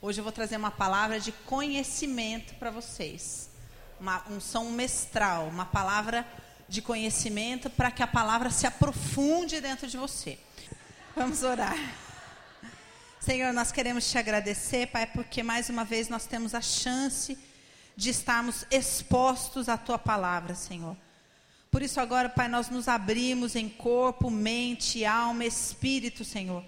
Hoje eu vou trazer uma palavra de conhecimento para vocês. Uma unção mestral, uma palavra de conhecimento para que a palavra se aprofunde dentro de você. Vamos orar. Senhor, nós queremos te agradecer, Pai, porque mais uma vez nós temos a chance de estarmos expostos à tua palavra, Senhor. Por isso, agora, Pai, nós nos abrimos em corpo, mente, alma, espírito, Senhor,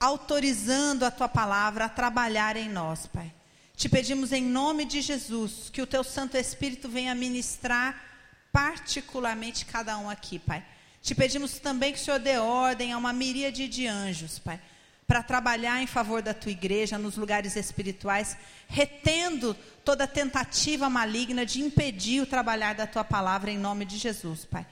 autorizando a tua palavra a trabalhar em nós, Pai. Te pedimos em nome de Jesus que o teu Santo Espírito venha ministrar particularmente cada um aqui, Pai. Te pedimos também que o Senhor dê ordem a uma miríade de anjos, Pai, para trabalhar em favor da tua igreja nos lugares espirituais, retendo toda tentativa maligna de impedir o trabalhar da tua palavra em nome de Jesus, Pai.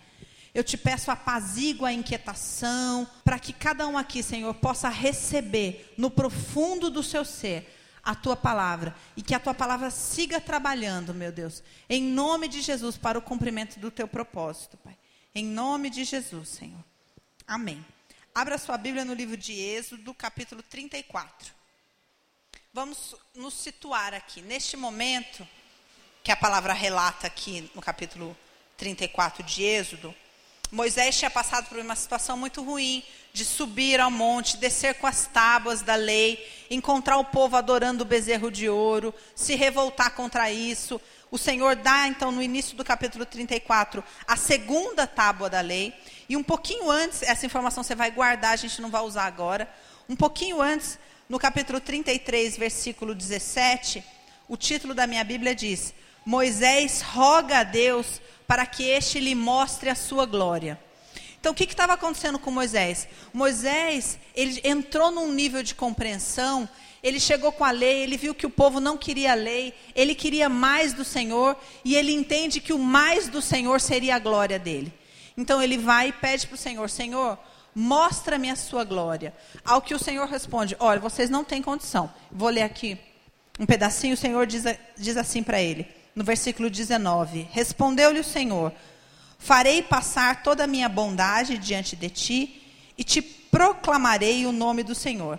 Eu te peço apazigua a inquietação, para que cada um aqui, Senhor, possa receber no profundo do seu ser a tua palavra e que a tua palavra siga trabalhando, meu Deus, em nome de Jesus, para o cumprimento do teu propósito, Pai. Em nome de Jesus, Senhor. Amém. Abra sua Bíblia no livro de Êxodo, capítulo 34. Vamos nos situar aqui. Neste momento, que a palavra relata aqui no capítulo 34 de Êxodo, Moisés tinha passado por uma situação muito ruim de subir ao monte, descer com as tábuas da lei, encontrar o povo adorando o bezerro de ouro, se revoltar contra isso. O Senhor dá, então, no início do capítulo 34, a segunda tábua da lei. E um pouquinho antes, essa informação você vai guardar, a gente não vai usar agora. Um pouquinho antes, no capítulo 33, versículo 17, o título da minha Bíblia diz: Moisés roga a Deus para que este lhe mostre a sua glória. Então, o que estava acontecendo com Moisés? Moisés, ele entrou num nível de compreensão, ele chegou com a lei, ele viu que o povo não queria a lei, ele queria mais do Senhor, e ele entende que o mais do Senhor seria a glória dele. Então, ele vai e pede para o Senhor: Senhor, mostra-me a sua glória. Ao que o Senhor responde: Olha, vocês não têm condição. Vou ler aqui um pedacinho, o Senhor diz, diz assim para ele no versículo 19: Respondeu-lhe o Senhor: Farei passar toda a minha bondade diante de ti e te proclamarei o nome do Senhor.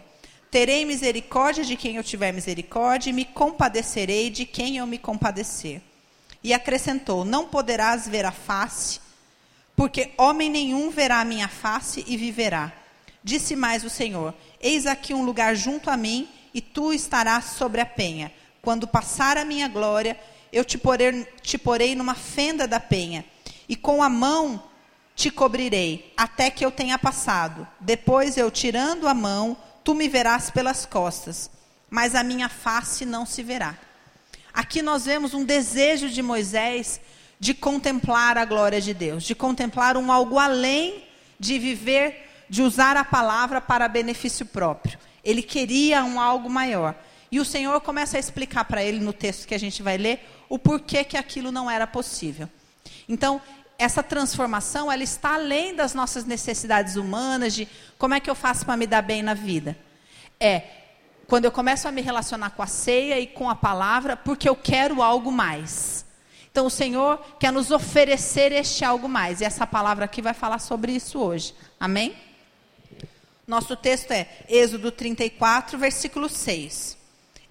Terei misericórdia de quem eu tiver misericórdia e me compadecerei de quem eu me compadecer. E acrescentou: Não poderás ver a face, porque homem nenhum verá a minha face e viverá. Disse mais o Senhor: Eis aqui um lugar junto a mim, e tu estarás sobre a penha. Quando passar a minha glória, eu te porei, te porei numa fenda da penha, e com a mão te cobrirei, até que eu tenha passado. Depois eu, tirando a mão, tu me verás pelas costas, mas a minha face não se verá. Aqui nós vemos um desejo de Moisés de contemplar a glória de Deus, de contemplar um algo além de viver, de usar a palavra para benefício próprio. Ele queria um algo maior. E o Senhor começa a explicar para ele no texto que a gente vai ler o porquê que aquilo não era possível. Então, essa transformação, ela está além das nossas necessidades humanas de como é que eu faço para me dar bem na vida. É quando eu começo a me relacionar com a ceia e com a palavra, porque eu quero algo mais. Então, o Senhor quer nos oferecer este algo mais. E essa palavra aqui vai falar sobre isso hoje. Amém? Nosso texto é Êxodo 34, versículo 6.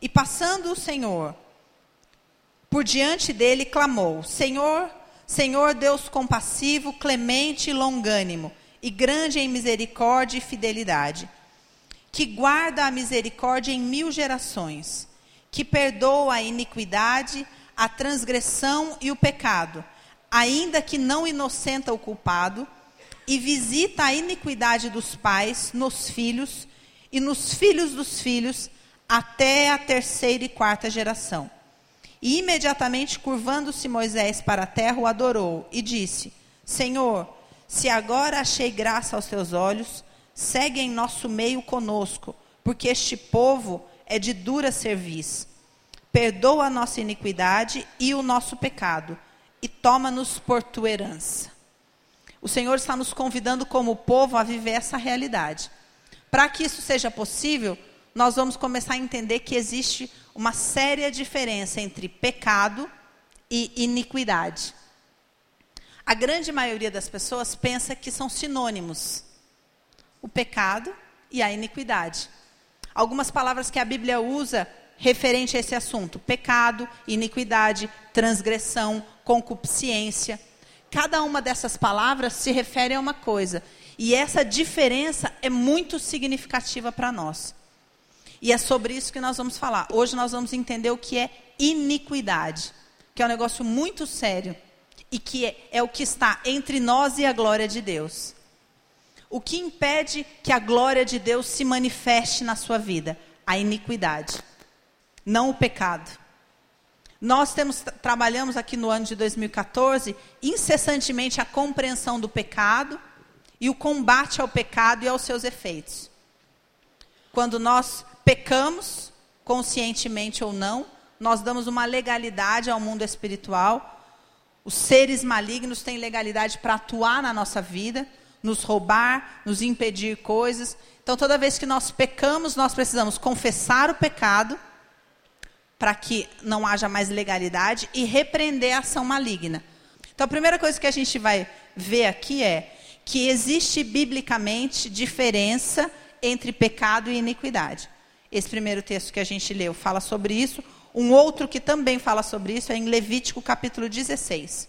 E passando o Senhor por diante dele, clamou: Senhor, Senhor Deus compassivo, clemente e longânimo, e grande em misericórdia e fidelidade, que guarda a misericórdia em mil gerações, que perdoa a iniquidade, a transgressão e o pecado, ainda que não inocenta o culpado, e visita a iniquidade dos pais nos filhos e nos filhos dos filhos até a terceira e quarta geração. E imediatamente, curvando-se Moisés para a terra, o adorou e disse: Senhor, se agora achei graça aos teus olhos, segue em nosso meio conosco, porque este povo é de dura cerviz. Perdoa a nossa iniquidade e o nosso pecado, e toma-nos por tua herança. O Senhor está nos convidando como povo a viver essa realidade. Para que isso seja possível, nós vamos começar a entender que existe uma séria diferença entre pecado e iniquidade. A grande maioria das pessoas pensa que são sinônimos: o pecado e a iniquidade. algumas palavras que a Bíblia usa referente a esse assunto: pecado, iniquidade, transgressão, concupiscência. Cada uma dessas palavras se refere a uma coisa. E essa diferença é muito significativa para nós. E é sobre isso que nós vamos falar. Hoje nós vamos entender o que é iniquidade, que é um negócio muito sério e que é, é o que está entre nós e a glória de Deus. O que impede que a glória de Deus se manifeste na sua vida? A iniquidade, não o pecado. Nós temos, trabalhamos aqui no ano de 2014 incessantemente a compreensão do pecado e o combate ao pecado e aos seus efeitos. Quando nós pecamos, conscientemente ou não, nós damos uma legalidade ao mundo espiritual. Os seres malignos têm legalidade para atuar na nossa vida, nos roubar, nos impedir coisas. Então, toda vez que nós pecamos, nós precisamos confessar o pecado para que não haja mais legalidade e repreender a ação maligna. Então, a primeira coisa que a gente vai ver aqui é que existe biblicamente diferença entre pecado e iniquidade. Esse primeiro texto que a gente leu fala sobre isso. Um outro que também fala sobre isso é em Levítico capítulo 16.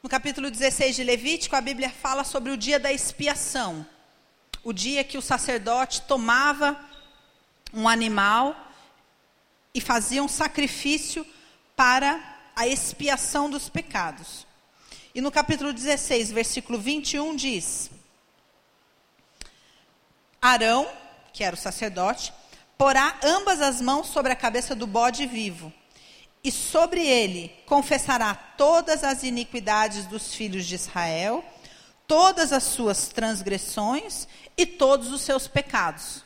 No capítulo 16 de Levítico, a Bíblia fala sobre o dia da expiação. O dia que o sacerdote tomava um animal e fazia um sacrifício para a expiação dos pecados. E no capítulo 16, versículo 21 diz: Arão, que era o sacerdote, porá ambas as mãos sobre a cabeça do bode vivo, e sobre ele confessará todas as iniquidades dos filhos de Israel, todas as suas transgressões e todos os seus pecados.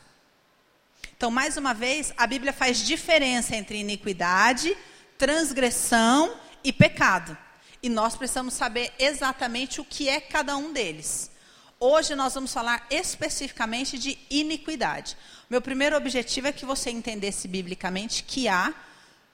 Então, mais uma vez, a Bíblia faz diferença entre iniquidade, transgressão e pecado. E nós precisamos saber exatamente o que é cada um deles. Hoje nós vamos falar especificamente de iniquidade. Meu primeiro objetivo é que você entendesse biblicamente que há,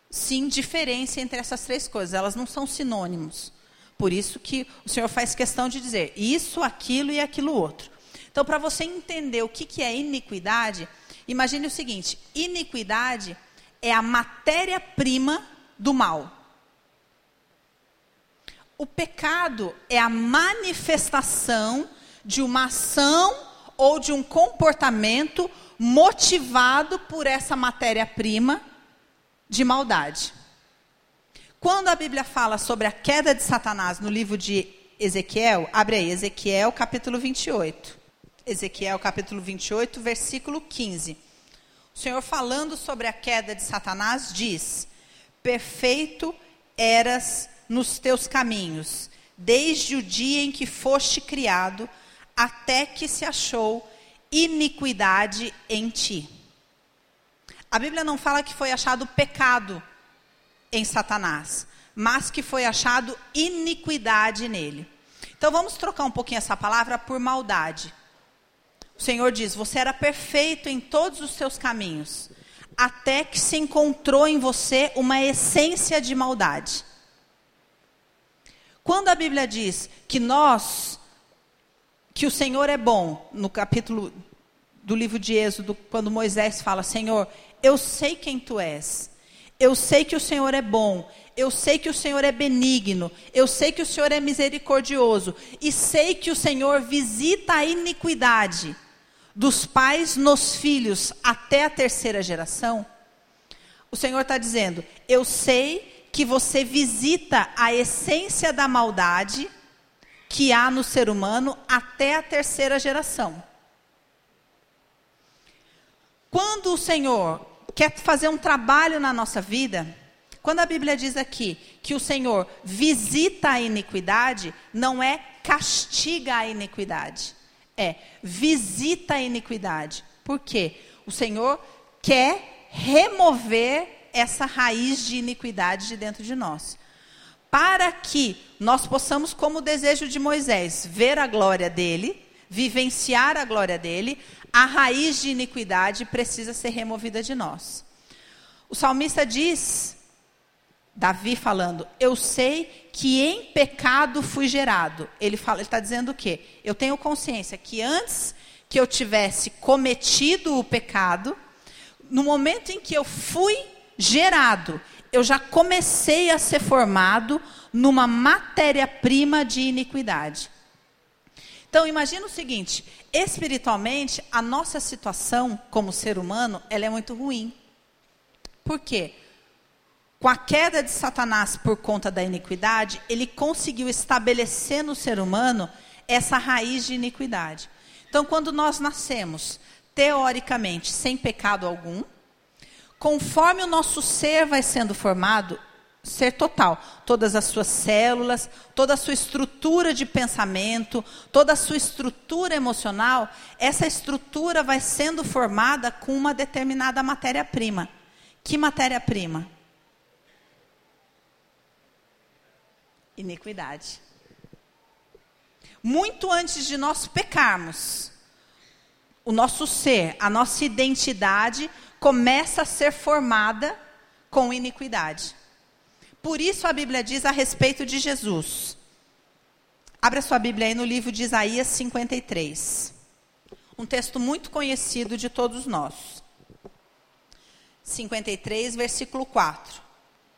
sim, diferença entre essas três coisas. Elas não são sinônimos. Por isso que o Senhor faz questão de dizer isso, aquilo e aquilo outro. Então, para você entender o que, que é iniquidade, Imagine o seguinte: iniquidade é a matéria-prima do mal. O pecado é a manifestação de uma ação ou de um comportamento motivado por essa matéria-prima de maldade. Quando a Bíblia fala sobre a queda de Satanás no livro de Ezequiel, abre aí, Ezequiel capítulo 28. Ezequiel capítulo 28, versículo 15. O Senhor falando sobre a queda de Satanás diz: Perfeito eras nos teus caminhos, desde o dia em que foste criado, até que se achou iniquidade em ti. A Bíblia não fala que foi achado pecado em Satanás, mas que foi achado iniquidade nele. Então vamos trocar um pouquinho essa palavra por maldade. O Senhor diz: Você era perfeito em todos os seus caminhos, até que se encontrou em você uma essência de maldade. Quando a Bíblia diz que nós, que o Senhor é bom, no capítulo do livro de Êxodo, quando Moisés fala: Senhor, eu sei quem tu és, eu sei que o Senhor é bom, eu sei que o Senhor é benigno, eu sei que o Senhor é misericordioso, e sei que o Senhor visita a iniquidade dos pais nos filhos até a terceira geração, o Senhor está dizendo: eu sei que você visita a essência da maldade que há no ser humano até a terceira geração. Quando o Senhor quer fazer um trabalho na nossa vida, quando a Bíblia diz aqui que o Senhor visita a iniquidade, não é castiga a iniquidade é visita a iniquidade. Por quê? O Senhor quer remover essa raiz de iniquidade de dentro de nós. Para que nós possamos, como o desejo de Moisés, ver a glória dele, vivenciar a glória dele, a raiz de iniquidade precisa ser removida de nós. O salmista diz Davi falando, eu sei que em pecado fui gerado. Ele fala, ele está dizendo o quê? Eu tenho consciência que antes que eu tivesse cometido o pecado, no momento em que eu fui gerado, eu já comecei a ser formado numa matéria-prima de iniquidade. Então imagina o seguinte, espiritualmente a nossa situação como ser humano, ela é muito ruim. Por quê? Com a queda de Satanás por conta da iniquidade, ele conseguiu estabelecer no ser humano essa raiz de iniquidade. Então, quando nós nascemos, teoricamente, sem pecado algum, conforme o nosso ser vai sendo formado, ser total, todas as suas células, toda a sua estrutura de pensamento, toda a sua estrutura emocional, essa estrutura vai sendo formada com uma determinada matéria-prima. Que matéria-prima? Iniquidade. Muito antes de nós pecarmos, o nosso ser, a nossa identidade começa a ser formada com iniquidade. Por isso a Bíblia diz a respeito de Jesus. Abra sua Bíblia aí no livro de Isaías 53. Um texto muito conhecido de todos nós. 53, versículo 4.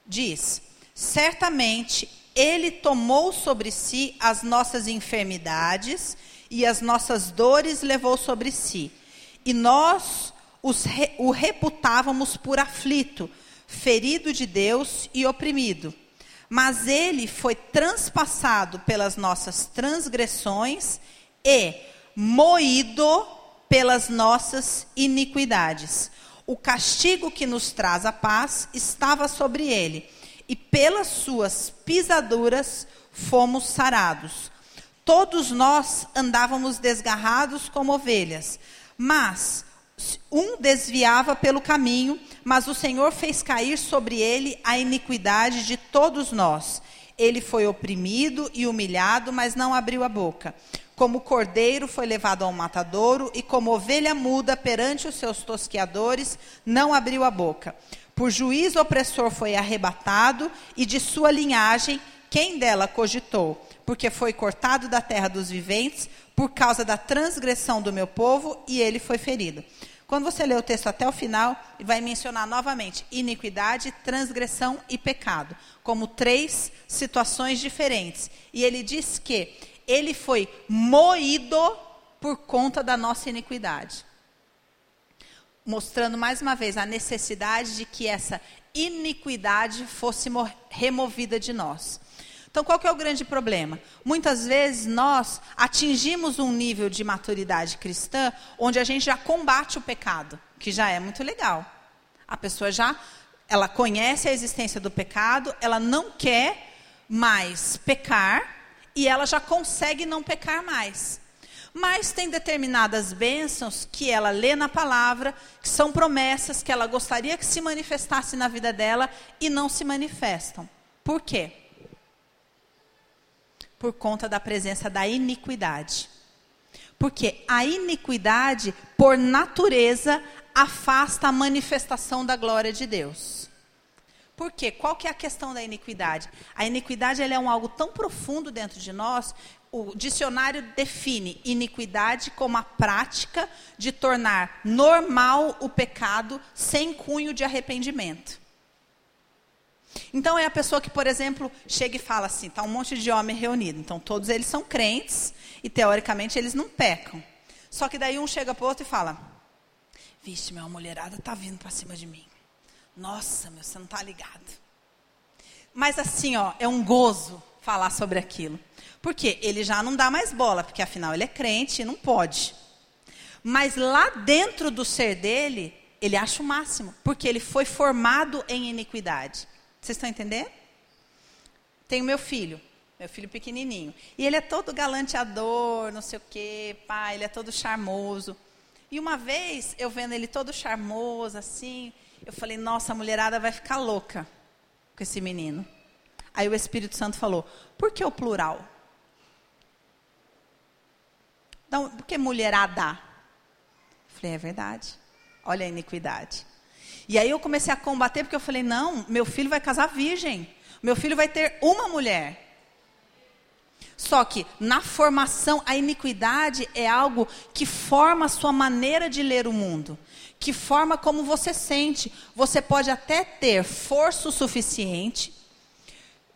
Diz: Certamente ele tomou sobre si as nossas enfermidades e as nossas dores levou sobre si. E nós re, o reputávamos por aflito, ferido de Deus e oprimido. Mas ele foi transpassado pelas nossas transgressões e moído pelas nossas iniquidades. O castigo que nos traz a paz estava sobre ele, e pelas suas pisaduras fomos sarados. Todos nós andávamos desgarrados como ovelhas, mas um desviava pelo caminho, mas o Senhor fez cair sobre ele a iniquidade de todos nós. Ele foi oprimido e humilhado, mas não abriu a boca. Como cordeiro foi levado ao matadouro, e como ovelha muda perante os seus tosqueadores, não abriu a boca. Por juízo opressor foi arrebatado, e de sua linhagem, quem dela cogitou? Porque foi cortado da terra dos viventes, por causa da transgressão do meu povo, e ele foi ferido. Quando você lê o texto até o final, vai mencionar novamente iniquidade, transgressão e pecado, como três situações diferentes. E ele diz que ele foi moído por conta da nossa iniquidade. Mostrando mais uma vez a necessidade de que essa iniquidade fosse removida de nós. Então, qual que é o grande problema? Muitas vezes nós atingimos um nível de maturidade cristã onde a gente já combate o pecado, que já é muito legal. A pessoa já, ela conhece a existência do pecado, ela não quer mais pecar e ela já consegue não pecar mais. Mas tem determinadas bênçãos que ela lê na palavra, que são promessas que ela gostaria que se manifestasse na vida dela e não se manifestam. Por quê? Por conta da presença da iniquidade. Porque a iniquidade, por natureza, afasta a manifestação da glória de Deus. Por quê? Qual que é a questão da iniquidade? A iniquidade é um algo tão profundo dentro de nós. O dicionário define iniquidade como a prática de tornar normal o pecado sem cunho de arrependimento. Então é a pessoa que, por exemplo, chega e fala assim, tá um monte de homem reunido. Então todos eles são crentes e teoricamente eles não pecam. Só que daí um chega para o outro e fala: "Vixe, minha mulherada tá vindo para cima de mim. Nossa, meu, você não tá ligado." Mas assim, ó, é um gozo falar sobre aquilo. Porque ele já não dá mais bola, porque afinal ele é crente e não pode. Mas lá dentro do ser dele, ele acha o máximo, porque ele foi formado em iniquidade. Vocês estão entendendo? Tenho meu filho, meu filho pequenininho. E ele é todo galanteador, não sei o quê, pai, ele é todo charmoso. E uma vez, eu vendo ele todo charmoso, assim, eu falei, nossa, a mulherada vai ficar louca com esse menino. Aí o Espírito Santo falou, por que o plural? Então, por que mulherada? Eu falei, é verdade. Olha a iniquidade. E aí eu comecei a combater porque eu falei: não, meu filho vai casar virgem. Meu filho vai ter uma mulher. Só que na formação, a iniquidade é algo que forma a sua maneira de ler o mundo, que forma como você sente. Você pode até ter força suficiente,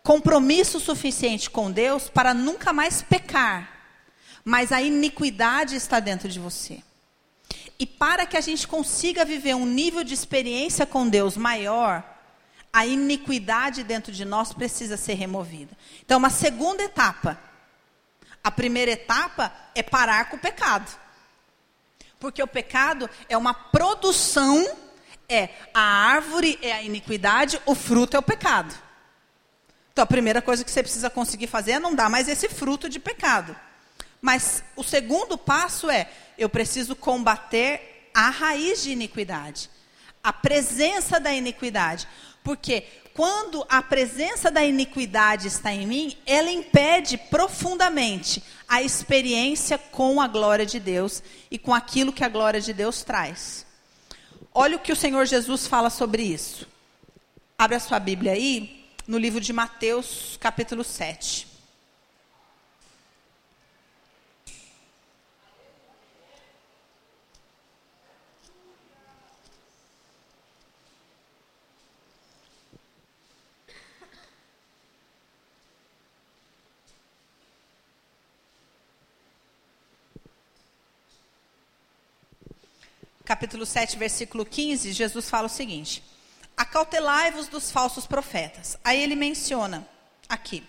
compromisso suficiente com Deus para nunca mais pecar, mas a iniquidade está dentro de você. E para que a gente consiga viver um nível de experiência com Deus maior, a iniquidade dentro de nós precisa ser removida. Então, uma segunda etapa. A primeira etapa é parar com o pecado. Porque o pecado é uma produção, é a árvore é a iniquidade, o fruto é o pecado. Então a primeira coisa que você precisa conseguir fazer é não dar mais esse fruto de pecado. Mas o segundo passo é eu preciso combater a raiz de iniquidade, a presença da iniquidade. Porque quando a presença da iniquidade está em mim, ela impede profundamente a experiência com a glória de Deus e com aquilo que a glória de Deus traz. Olha o que o Senhor Jesus fala sobre isso. Abra sua Bíblia aí, no livro de Mateus, capítulo 7. Capítulo 7, versículo 15, Jesus fala o seguinte: Acautelai-vos dos falsos profetas. Aí ele menciona aqui.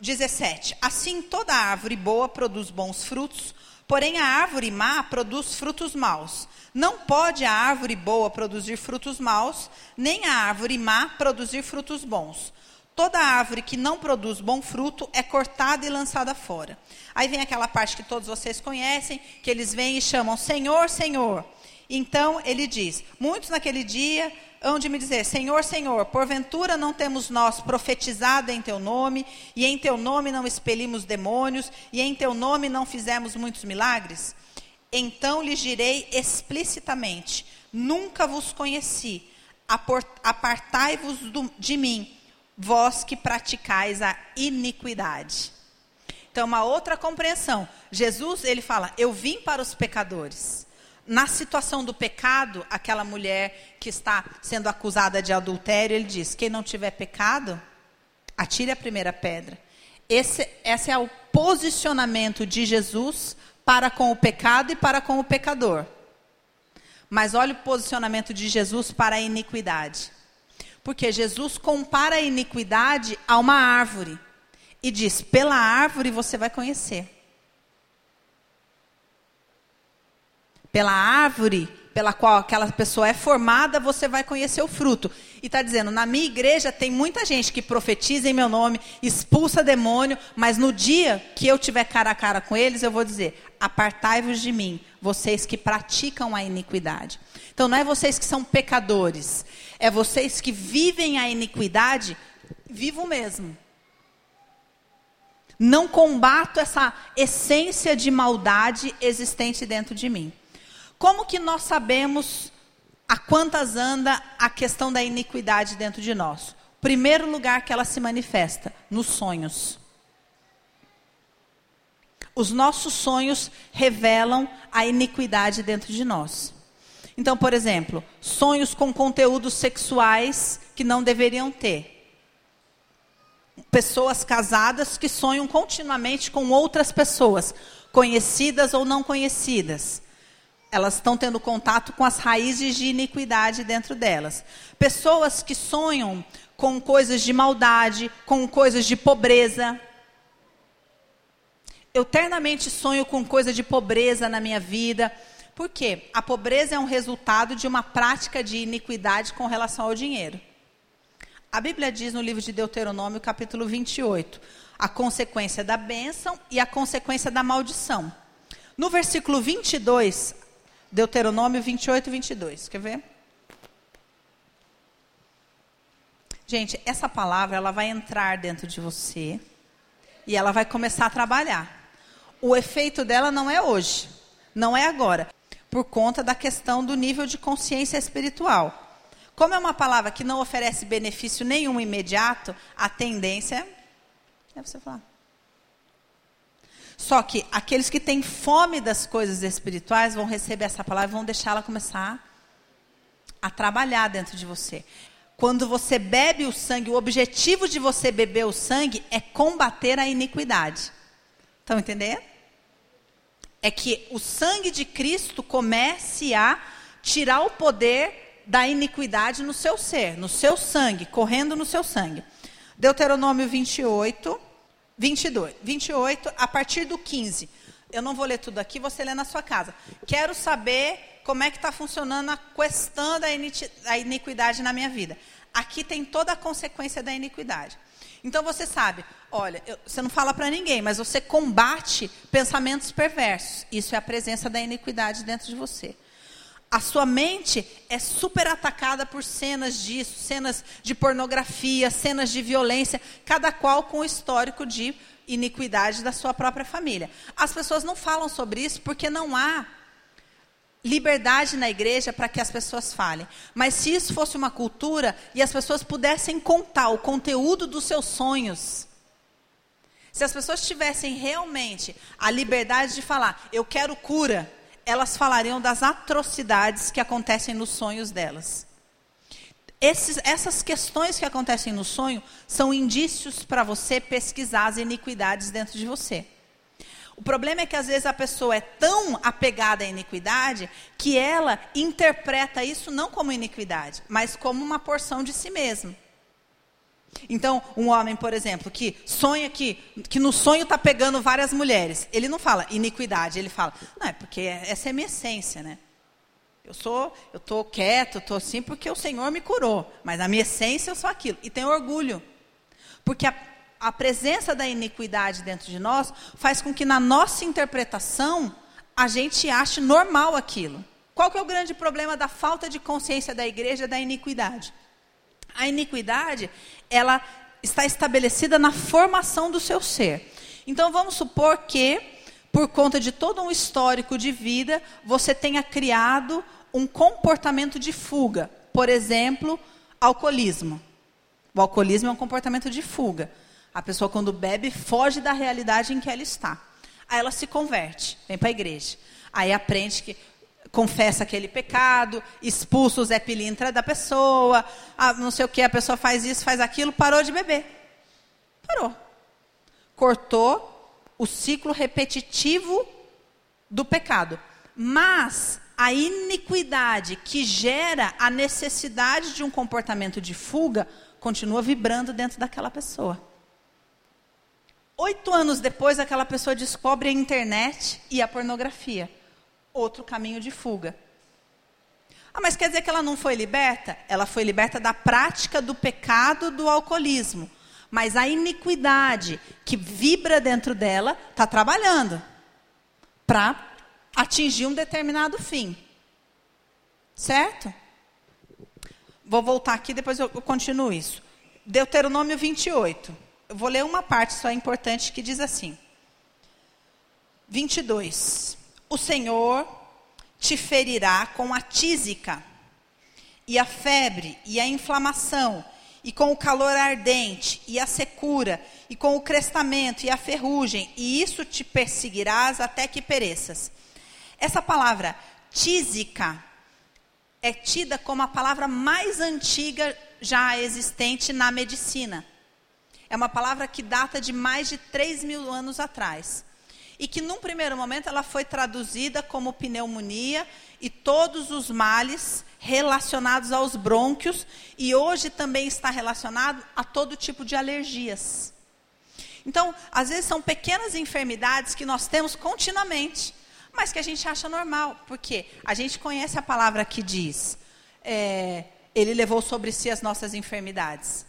17. Assim toda árvore boa produz bons frutos, porém a árvore má produz frutos maus. Não pode a árvore boa produzir frutos maus, nem a árvore má produzir frutos bons. Toda árvore que não produz bom fruto é cortada e lançada fora. Aí vem aquela parte que todos vocês conhecem, que eles vêm e chamam Senhor, Senhor. Então ele diz: Muitos naquele dia hão de me dizer: Senhor, Senhor, porventura não temos nós profetizado em teu nome, e em teu nome não expelimos demônios, e em teu nome não fizemos muitos milagres? Então lhes direi explicitamente: Nunca vos conheci, apartai-vos de mim vós que praticais a iniquidade. Então, uma outra compreensão. Jesus, ele fala: Eu vim para os pecadores. Na situação do pecado, aquela mulher que está sendo acusada de adultério, ele diz: Quem não tiver pecado, atire a primeira pedra. Esse, esse é o posicionamento de Jesus para com o pecado e para com o pecador. Mas olha o posicionamento de Jesus para a iniquidade. Porque Jesus compara a iniquidade a uma árvore e diz: pela árvore você vai conhecer. Pela árvore pela qual aquela pessoa é formada, você vai conhecer o fruto. E está dizendo: na minha igreja tem muita gente que profetiza em meu nome, expulsa demônio, mas no dia que eu tiver cara a cara com eles, eu vou dizer: apartai-vos de mim, vocês que praticam a iniquidade. Então não é vocês que são pecadores, é vocês que vivem a iniquidade, vivo mesmo. Não combato essa essência de maldade existente dentro de mim. Como que nós sabemos a quantas anda a questão da iniquidade dentro de nós? Primeiro lugar que ela se manifesta, nos sonhos. Os nossos sonhos revelam a iniquidade dentro de nós. Então, por exemplo, sonhos com conteúdos sexuais que não deveriam ter. Pessoas casadas que sonham continuamente com outras pessoas, conhecidas ou não conhecidas. Elas estão tendo contato com as raízes de iniquidade dentro delas. Pessoas que sonham com coisas de maldade, com coisas de pobreza. Eu eternamente sonho com coisa de pobreza na minha vida por quê? A pobreza é um resultado de uma prática de iniquidade com relação ao dinheiro. A Bíblia diz no livro de Deuteronômio, capítulo 28, a consequência da bênção e a consequência da maldição. No versículo 22, Deuteronômio 28, 22. Quer ver? Gente, essa palavra ela vai entrar dentro de você e ela vai começar a trabalhar. O efeito dela não é hoje, não é agora por conta da questão do nível de consciência espiritual. Como é uma palavra que não oferece benefício nenhum imediato, a tendência é você falar. Só que aqueles que têm fome das coisas espirituais vão receber essa palavra e vão deixá-la começar a trabalhar dentro de você. Quando você bebe o sangue, o objetivo de você beber o sangue é combater a iniquidade. Estão entendendo? É que o sangue de Cristo comece a tirar o poder da iniquidade no seu ser, no seu sangue, correndo no seu sangue. Deuteronômio 28, 22, 28, a partir do 15. Eu não vou ler tudo aqui, você lê na sua casa. Quero saber como é que está funcionando a questão da iniquidade na minha vida. Aqui tem toda a consequência da iniquidade. Então você sabe, olha, eu, você não fala para ninguém, mas você combate pensamentos perversos. Isso é a presença da iniquidade dentro de você. A sua mente é super atacada por cenas disso, cenas de pornografia, cenas de violência, cada qual com o histórico de iniquidade da sua própria família. As pessoas não falam sobre isso porque não há liberdade na igreja para que as pessoas falem. Mas se isso fosse uma cultura e as pessoas pudessem contar o conteúdo dos seus sonhos, se as pessoas tivessem realmente a liberdade de falar, eu quero cura, elas falariam das atrocidades que acontecem nos sonhos delas. Esses, essas questões que acontecem no sonho são indícios para você pesquisar as iniquidades dentro de você. O problema é que às vezes a pessoa é tão apegada à iniquidade que ela interpreta isso não como iniquidade, mas como uma porção de si mesma. Então, um homem, por exemplo, que sonha que, que no sonho está pegando várias mulheres, ele não fala iniquidade, ele fala, não, é porque essa é minha essência, né? Eu sou, eu estou quieto, estou assim porque o Senhor me curou, mas na minha essência eu sou aquilo. E tem orgulho. Porque a a presença da iniquidade dentro de nós faz com que na nossa interpretação a gente ache normal aquilo. Qual que é o grande problema da falta de consciência da igreja da iniquidade? A iniquidade, ela está estabelecida na formação do seu ser. Então vamos supor que por conta de todo um histórico de vida, você tenha criado um comportamento de fuga. Por exemplo, alcoolismo. O alcoolismo é um comportamento de fuga. A pessoa, quando bebe, foge da realidade em que ela está. Aí ela se converte, vem para a igreja. Aí aprende que confessa aquele pecado, expulsa o Zé Pilintra da pessoa, ah, não sei o que, a pessoa faz isso, faz aquilo, parou de beber. Parou. Cortou o ciclo repetitivo do pecado. Mas a iniquidade que gera a necessidade de um comportamento de fuga continua vibrando dentro daquela pessoa. Oito anos depois, aquela pessoa descobre a internet e a pornografia. Outro caminho de fuga. Ah, mas quer dizer que ela não foi liberta? Ela foi liberta da prática do pecado do alcoolismo. Mas a iniquidade que vibra dentro dela está trabalhando para atingir um determinado fim. Certo? Vou voltar aqui, depois eu continuo isso. Deuteronômio 28 eu vou ler uma parte só importante que diz assim: 22. O Senhor te ferirá com a tísica, e a febre, e a inflamação, e com o calor ardente, e a secura, e com o crestamento, e a ferrugem, e isso te perseguirás até que pereças. Essa palavra tísica é tida como a palavra mais antiga já existente na medicina. É uma palavra que data de mais de 3 mil anos atrás. E que, num primeiro momento, ela foi traduzida como pneumonia e todos os males relacionados aos brônquios, e hoje também está relacionado a todo tipo de alergias. Então, às vezes são pequenas enfermidades que nós temos continuamente, mas que a gente acha normal, porque a gente conhece a palavra que diz: é, Ele levou sobre si as nossas enfermidades.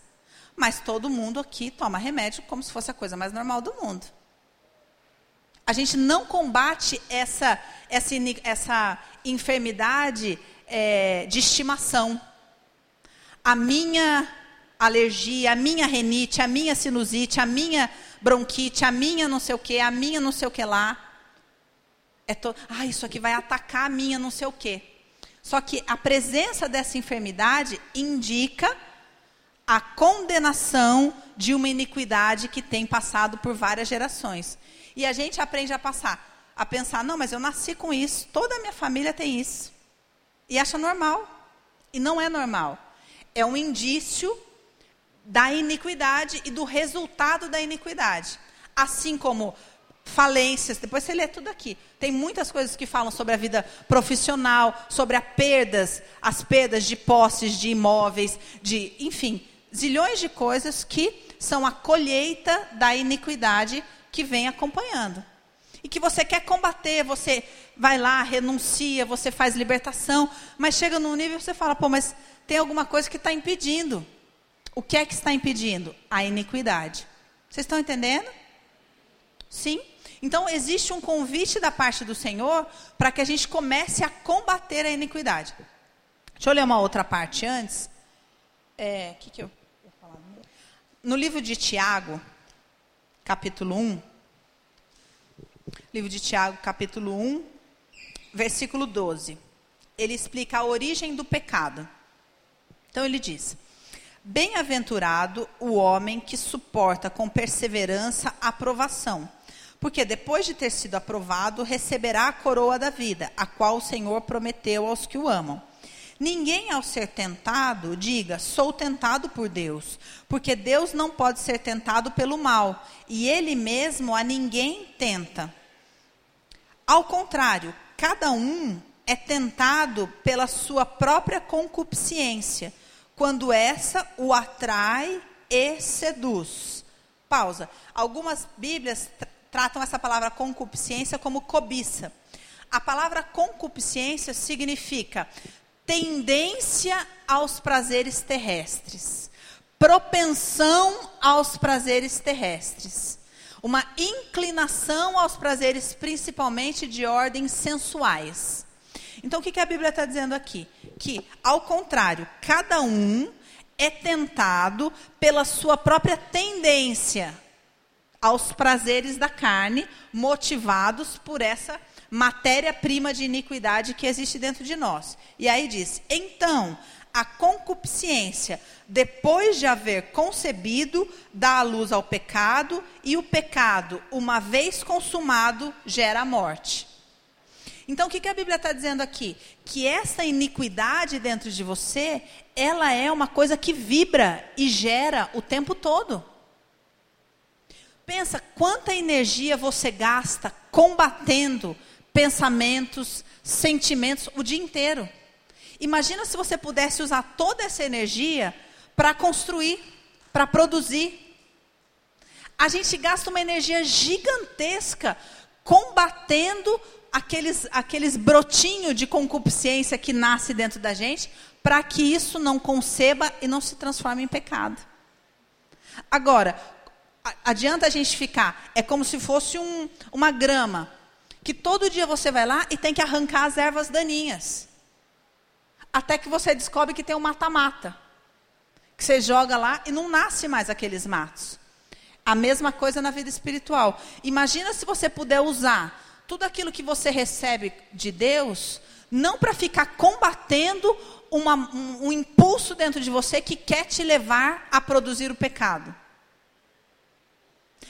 Mas todo mundo aqui toma remédio como se fosse a coisa mais normal do mundo. A gente não combate essa, essa, essa enfermidade é, de estimação. A minha alergia, a minha renite, a minha sinusite, a minha bronquite, a minha não sei o que, a minha não sei o que lá. É to... Ah, isso aqui vai atacar a minha não sei o que. Só que a presença dessa enfermidade indica a condenação de uma iniquidade que tem passado por várias gerações. E a gente aprende a passar, a pensar, não, mas eu nasci com isso, toda a minha família tem isso. E acha normal. E não é normal. É um indício da iniquidade e do resultado da iniquidade. Assim como falências, depois você lê tudo aqui. Tem muitas coisas que falam sobre a vida profissional, sobre as perdas, as perdas de posses, de imóveis, de, enfim, zilhões de coisas que são a colheita da iniquidade que vem acompanhando. E que você quer combater, você vai lá, renuncia, você faz libertação, mas chega num nível e você fala, pô, mas tem alguma coisa que está impedindo. O que é que está impedindo? A iniquidade. Vocês estão entendendo? Sim? Então, existe um convite da parte do Senhor para que a gente comece a combater a iniquidade. Deixa eu ler uma outra parte antes. É, que que eu, no livro de Tiago, capítulo 1, livro de Tiago, capítulo 1, versículo 12, ele explica a origem do pecado. Então ele diz: Bem-aventurado o homem que suporta com perseverança a provação, porque depois de ter sido aprovado, receberá a coroa da vida, a qual o Senhor prometeu aos que o amam. Ninguém, ao ser tentado, diga: sou tentado por Deus, porque Deus não pode ser tentado pelo mal, e Ele mesmo a ninguém tenta. Ao contrário, cada um é tentado pela sua própria concupiscência quando essa o atrai e seduz. Pausa. Algumas Bíblias tratam essa palavra concupiscência como cobiça. A palavra concupiscência significa tendência aos prazeres terrestres, propensão aos prazeres terrestres, uma inclinação aos prazeres principalmente de ordem sensuais. Então, o que, que a Bíblia está dizendo aqui? Que, ao contrário, cada um é tentado pela sua própria tendência aos prazeres da carne, motivados por essa matéria-prima de iniquidade que existe dentro de nós. E aí diz: então, a concupiscência, depois de haver concebido, dá a luz ao pecado, e o pecado, uma vez consumado, gera a morte. Então, o que, que a Bíblia está dizendo aqui? Que essa iniquidade dentro de você, ela é uma coisa que vibra e gera o tempo todo. Pensa quanta energia você gasta combatendo pensamentos, sentimentos o dia inteiro. Imagina se você pudesse usar toda essa energia para construir, para produzir. A gente gasta uma energia gigantesca combatendo aqueles, aqueles brotinhos de concupiscência que nasce dentro da gente, para que isso não conceba e não se transforme em pecado. Agora, adianta a gente ficar, é como se fosse um, uma grama, que todo dia você vai lá e tem que arrancar as ervas daninhas. Até que você descobre que tem um mata-mata. Que você joga lá e não nasce mais aqueles matos. A mesma coisa na vida espiritual. Imagina se você puder usar tudo aquilo que você recebe de Deus, não para ficar combatendo uma, um, um impulso dentro de você que quer te levar a produzir o pecado.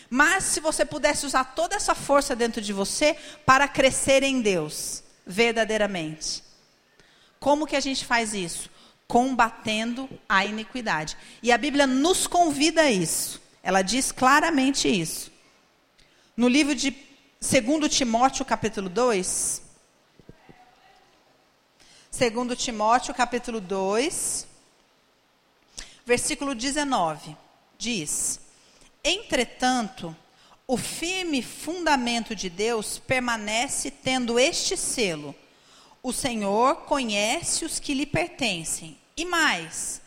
Mas se você pudesse usar toda essa força dentro de você para crescer em Deus, verdadeiramente. Como que a gente faz isso? Combatendo a iniquidade. E a Bíblia nos convida a isso. Ela diz claramente isso. No livro de Segundo Timóteo, capítulo 2. Segundo Timóteo, capítulo 2, versículo 19, diz: Entretanto, o firme fundamento de Deus permanece tendo este selo: o Senhor conhece os que lhe pertencem. E mais,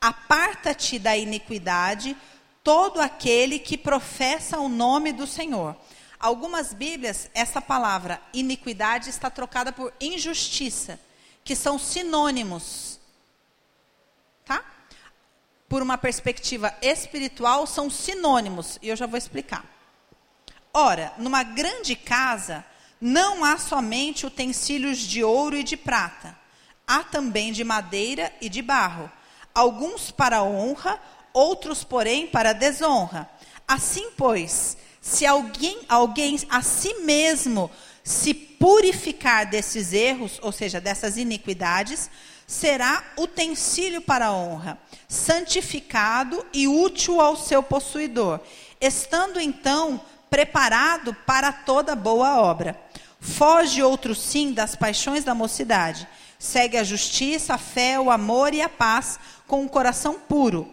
aparta-te da iniquidade todo aquele que professa o nome do Senhor. Algumas Bíblias, essa palavra iniquidade está trocada por injustiça, que são sinônimos. Tá? Por uma perspectiva espiritual, são sinônimos, e eu já vou explicar. Ora, numa grande casa, não há somente utensílios de ouro e de prata, há também de madeira e de barro, alguns para honra, outros, porém, para desonra. Assim, pois, se alguém, alguém a si mesmo se purificar desses erros, ou seja, dessas iniquidades, será utensílio para honra, santificado e útil ao seu possuidor, estando então preparado para toda boa obra. Foge outro sim das paixões da mocidade. Segue a justiça, a fé, o amor e a paz com o coração puro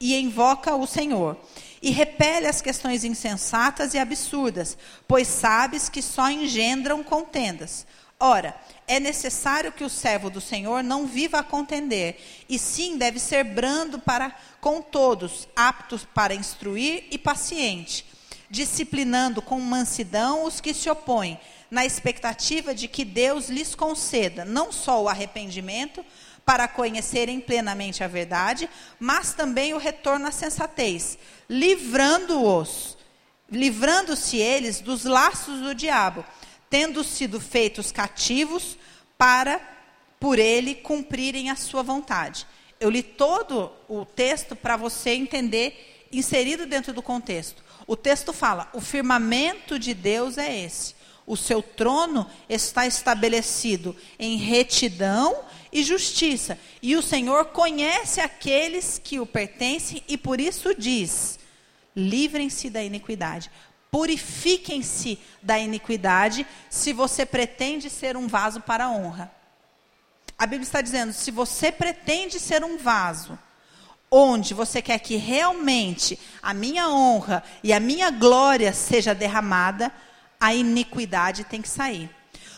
e invoca o Senhor. E repele as questões insensatas e absurdas, pois sabes que só engendram contendas. Ora, é necessário que o servo do Senhor não viva a contender, e sim deve ser brando para com todos, apto para instruir e paciente, disciplinando com mansidão os que se opõem, na expectativa de que Deus lhes conceda não só o arrependimento, para conhecerem plenamente a verdade, mas também o retorno à sensatez, livrando-os, livrando-se eles dos laços do diabo, tendo sido feitos cativos para por ele cumprirem a sua vontade. Eu li todo o texto para você entender inserido dentro do contexto. O texto fala: "O firmamento de Deus é esse o seu trono está estabelecido em retidão e justiça. E o Senhor conhece aqueles que o pertencem e por isso diz: livrem-se da iniquidade. Purifiquem-se da iniquidade se você pretende ser um vaso para a honra. A Bíblia está dizendo: se você pretende ser um vaso, onde você quer que realmente a minha honra e a minha glória seja derramada, a iniquidade tem que sair.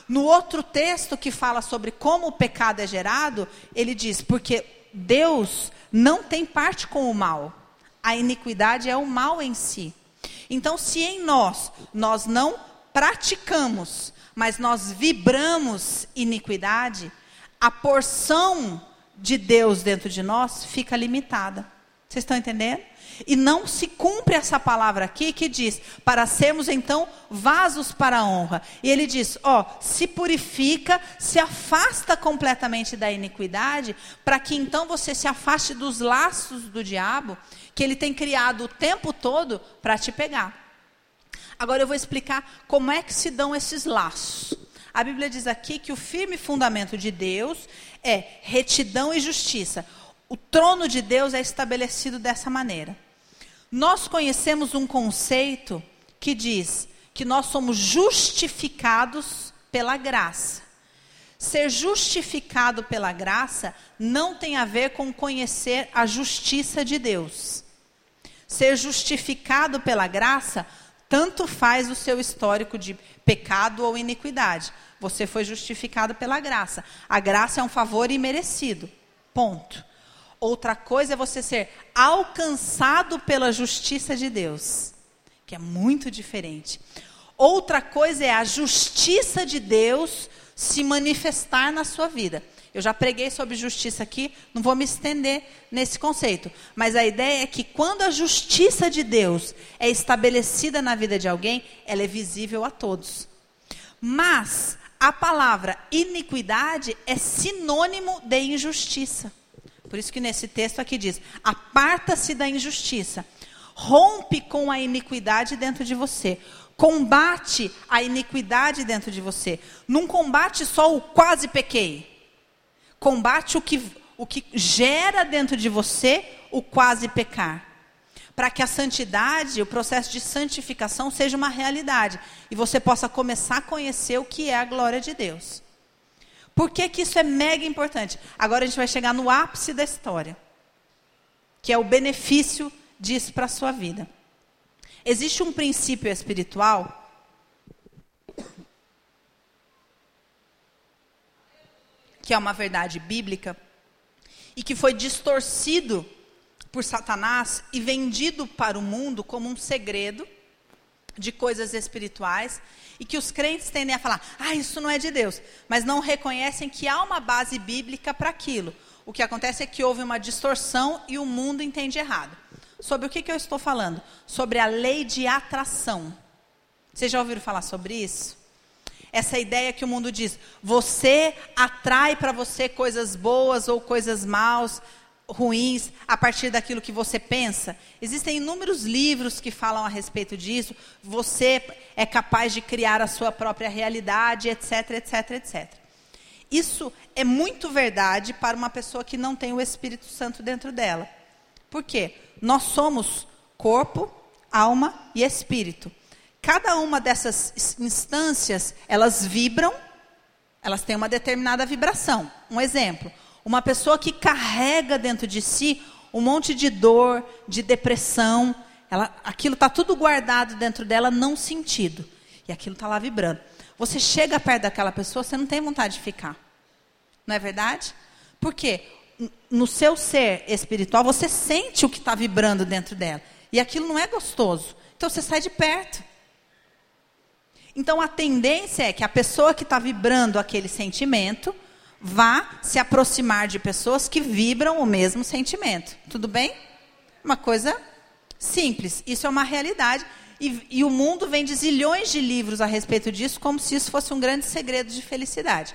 No outro texto que fala sobre como o pecado é gerado, ele diz: porque Deus não tem parte com o mal. A iniquidade é o mal em si. Então, se em nós nós não praticamos, mas nós vibramos iniquidade, a porção de Deus dentro de nós fica limitada. Vocês estão entendendo? E não se cumpre essa palavra aqui que diz, para sermos então vasos para a honra. E ele diz, ó, se purifica, se afasta completamente da iniquidade, para que então você se afaste dos laços do diabo, que ele tem criado o tempo todo para te pegar. Agora eu vou explicar como é que se dão esses laços. A Bíblia diz aqui que o firme fundamento de Deus é retidão e justiça. O trono de Deus é estabelecido dessa maneira. Nós conhecemos um conceito que diz que nós somos justificados pela graça. Ser justificado pela graça não tem a ver com conhecer a justiça de Deus. Ser justificado pela graça tanto faz o seu histórico de pecado ou iniquidade. Você foi justificado pela graça. A graça é um favor imerecido. Ponto. Outra coisa é você ser alcançado pela justiça de Deus, que é muito diferente. Outra coisa é a justiça de Deus se manifestar na sua vida. Eu já preguei sobre justiça aqui, não vou me estender nesse conceito. Mas a ideia é que quando a justiça de Deus é estabelecida na vida de alguém, ela é visível a todos. Mas a palavra iniquidade é sinônimo de injustiça. Por isso que nesse texto aqui diz: aparta-se da injustiça, rompe com a iniquidade dentro de você, combate a iniquidade dentro de você. Não combate só o quase pequei, combate o que, o que gera dentro de você o quase pecar. Para que a santidade, o processo de santificação seja uma realidade e você possa começar a conhecer o que é a glória de Deus. Por que, que isso é mega importante? Agora a gente vai chegar no ápice da história, que é o benefício disso para a sua vida. Existe um princípio espiritual que é uma verdade bíblica e que foi distorcido por Satanás e vendido para o mundo como um segredo de coisas espirituais e que os crentes tendem a falar: ah, isso não é de Deus, mas não reconhecem que há uma base bíblica para aquilo. O que acontece é que houve uma distorção e o mundo entende errado. Sobre o que, que eu estou falando? Sobre a lei de atração. Vocês já ouviram falar sobre isso? Essa ideia que o mundo diz: você atrai para você coisas boas ou coisas maus. Ruins a partir daquilo que você pensa. Existem inúmeros livros que falam a respeito disso. Você é capaz de criar a sua própria realidade, etc, etc, etc. Isso é muito verdade para uma pessoa que não tem o Espírito Santo dentro dela. Por quê? Nós somos corpo, alma e espírito. Cada uma dessas instâncias, elas vibram, elas têm uma determinada vibração. Um exemplo, uma pessoa que carrega dentro de si um monte de dor, de depressão, ela, aquilo está tudo guardado dentro dela, não sentido. E aquilo está lá vibrando. Você chega perto daquela pessoa, você não tem vontade de ficar. Não é verdade? Por quê? No seu ser espiritual, você sente o que está vibrando dentro dela. E aquilo não é gostoso. Então você sai de perto. Então a tendência é que a pessoa que está vibrando aquele sentimento, vá se aproximar de pessoas que vibram o mesmo sentimento. Tudo bem? Uma coisa simples. Isso é uma realidade. E, e, o mundo vende zilhões de livros a respeito disso, como se isso fosse um grande segredo de felicidade.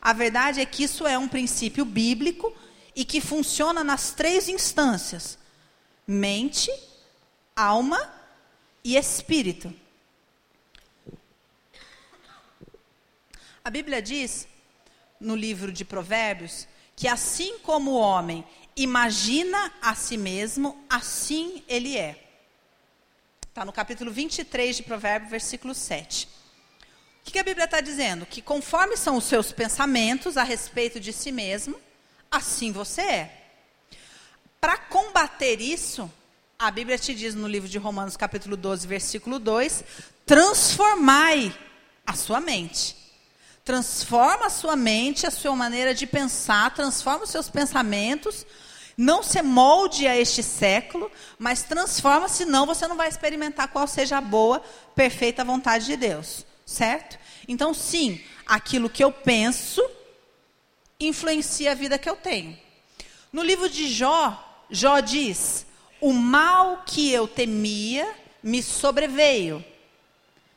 A verdade é que isso é um princípio bíblico e que funciona nas três instâncias: mente, alma e espírito. A Bíblia diz no livro de Provérbios que assim como o homem imagina a si mesmo, assim ele é. Está no capítulo 23 de Provérbios, versículo 7. O que a Bíblia está dizendo? Que conforme são os seus pensamentos a respeito de si mesmo, assim você é. Para combater isso, a Bíblia te diz no livro de Romanos, capítulo 12, versículo 2: transformai a sua mente. Transforma a sua mente, a sua maneira de pensar, transforma os seus pensamentos. Não se molde a este século, mas transforma, senão você não vai experimentar qual seja a boa, perfeita vontade de Deus. Certo? Então, sim, aquilo que eu penso influencia a vida que eu tenho. No livro de Jó, Jó diz: O mal que eu temia me sobreveio